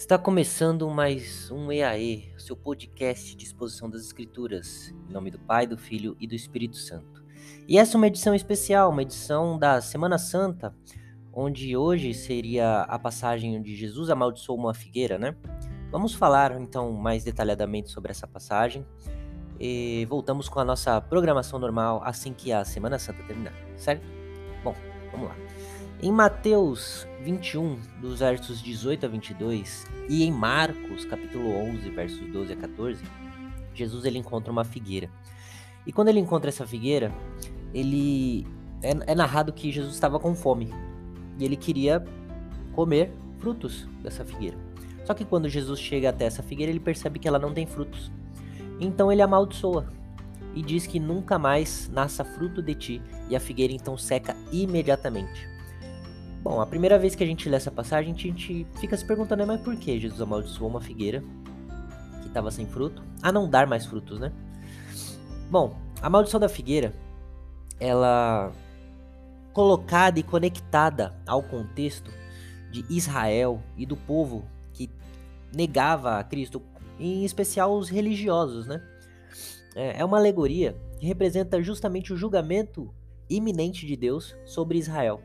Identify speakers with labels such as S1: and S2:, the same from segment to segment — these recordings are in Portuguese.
S1: Está começando mais um EAE, seu podcast de exposição das Escrituras, em nome do Pai, do Filho e do Espírito Santo. E essa é uma edição especial, uma edição da Semana Santa, onde hoje seria a passagem onde Jesus amaldiçoou uma figueira, né? Vamos falar então mais detalhadamente sobre essa passagem e voltamos com a nossa programação normal assim que a Semana Santa terminar, certo? Bom, vamos lá. Em Mateus 21, dos versos 18 a 22, e em Marcos, capítulo 11, versos 12 a 14, Jesus ele encontra uma figueira. E quando ele encontra essa figueira, ele é, é narrado que Jesus estava com fome e ele queria comer frutos dessa figueira. Só que quando Jesus chega até essa figueira, ele percebe que ela não tem frutos. Então ele amaldiçoa e diz que nunca mais nasça fruto de ti, e a figueira então seca imediatamente. Bom, a primeira vez que a gente lê essa passagem, a gente fica se perguntando, mas por que Jesus amaldiçoou uma figueira que estava sem fruto, a não dar mais frutos, né? Bom, a maldição da figueira, ela colocada e conectada ao contexto de Israel e do povo que negava a Cristo, em especial os religiosos, né? É, é uma alegoria que representa justamente o julgamento iminente de Deus sobre Israel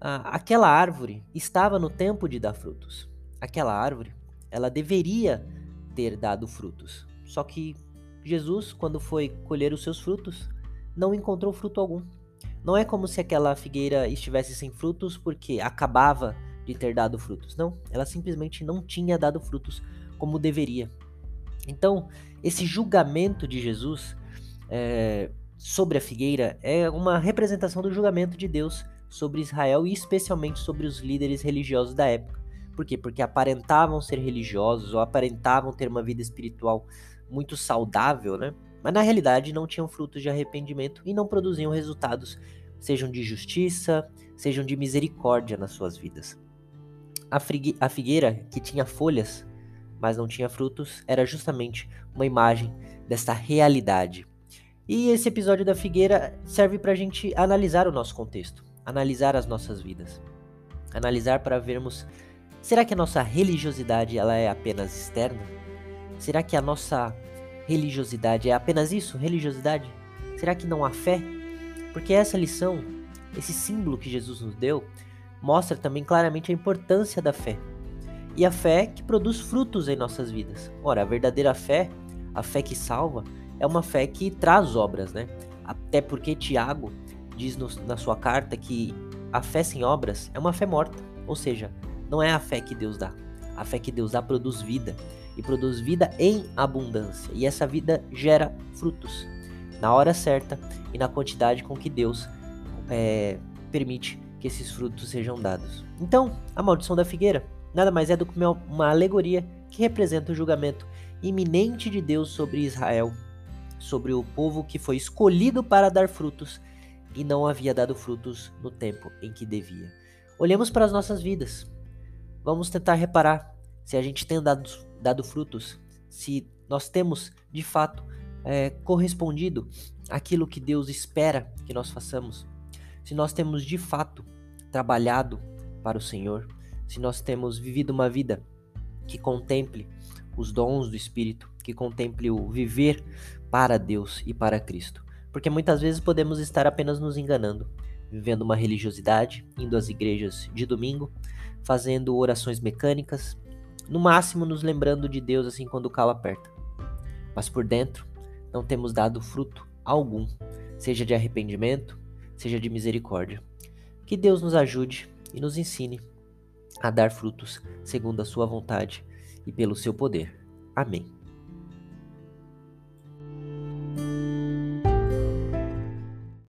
S1: ah, aquela árvore estava no tempo de dar frutos. Aquela árvore, ela deveria ter dado frutos. Só que Jesus, quando foi colher os seus frutos, não encontrou fruto algum. Não é como se aquela figueira estivesse sem frutos porque acabava de ter dado frutos. Não, ela simplesmente não tinha dado frutos como deveria. Então, esse julgamento de Jesus é, sobre a figueira é uma representação do julgamento de Deus sobre Israel e especialmente sobre os líderes religiosos da época. Por quê? Porque aparentavam ser religiosos ou aparentavam ter uma vida espiritual muito saudável, né? Mas na realidade não tinham frutos de arrependimento e não produziam resultados, sejam de justiça, sejam de misericórdia nas suas vidas. A, a figueira, que tinha folhas, mas não tinha frutos, era justamente uma imagem desta realidade. E esse episódio da figueira serve para a gente analisar o nosso contexto analisar as nossas vidas. Analisar para vermos, será que a nossa religiosidade ela é apenas externa? Será que a nossa religiosidade é apenas isso, religiosidade? Será que não há fé? Porque essa lição, esse símbolo que Jesus nos deu, mostra também claramente a importância da fé. E a fé que produz frutos em nossas vidas. Ora, a verdadeira fé, a fé que salva, é uma fé que traz obras, né? Até porque Tiago diz no, na sua carta que a fé sem obras é uma fé morta, ou seja, não é a fé que Deus dá. A fé que Deus dá produz vida e produz vida em abundância, e essa vida gera frutos na hora certa e na quantidade com que Deus é, permite que esses frutos sejam dados. Então, a maldição da figueira nada mais é do que uma alegoria que representa o julgamento iminente de Deus sobre Israel, sobre o povo que foi escolhido para dar frutos e não havia dado frutos no tempo em que devia. Olhemos para as nossas vidas. Vamos tentar reparar se a gente tem dado, dado frutos, se nós temos de fato é, correspondido aquilo que Deus espera que nós façamos, se nós temos de fato trabalhado para o Senhor, se nós temos vivido uma vida que contemple os dons do Espírito, que contemple o viver para Deus e para Cristo. Porque muitas vezes podemos estar apenas nos enganando, vivendo uma religiosidade, indo às igrejas de domingo, fazendo orações mecânicas, no máximo nos lembrando de Deus assim quando o calo aperta. Mas por dentro não temos dado fruto algum, seja de arrependimento, seja de misericórdia. Que Deus nos ajude e nos ensine a dar frutos segundo a sua vontade e pelo seu poder. Amém.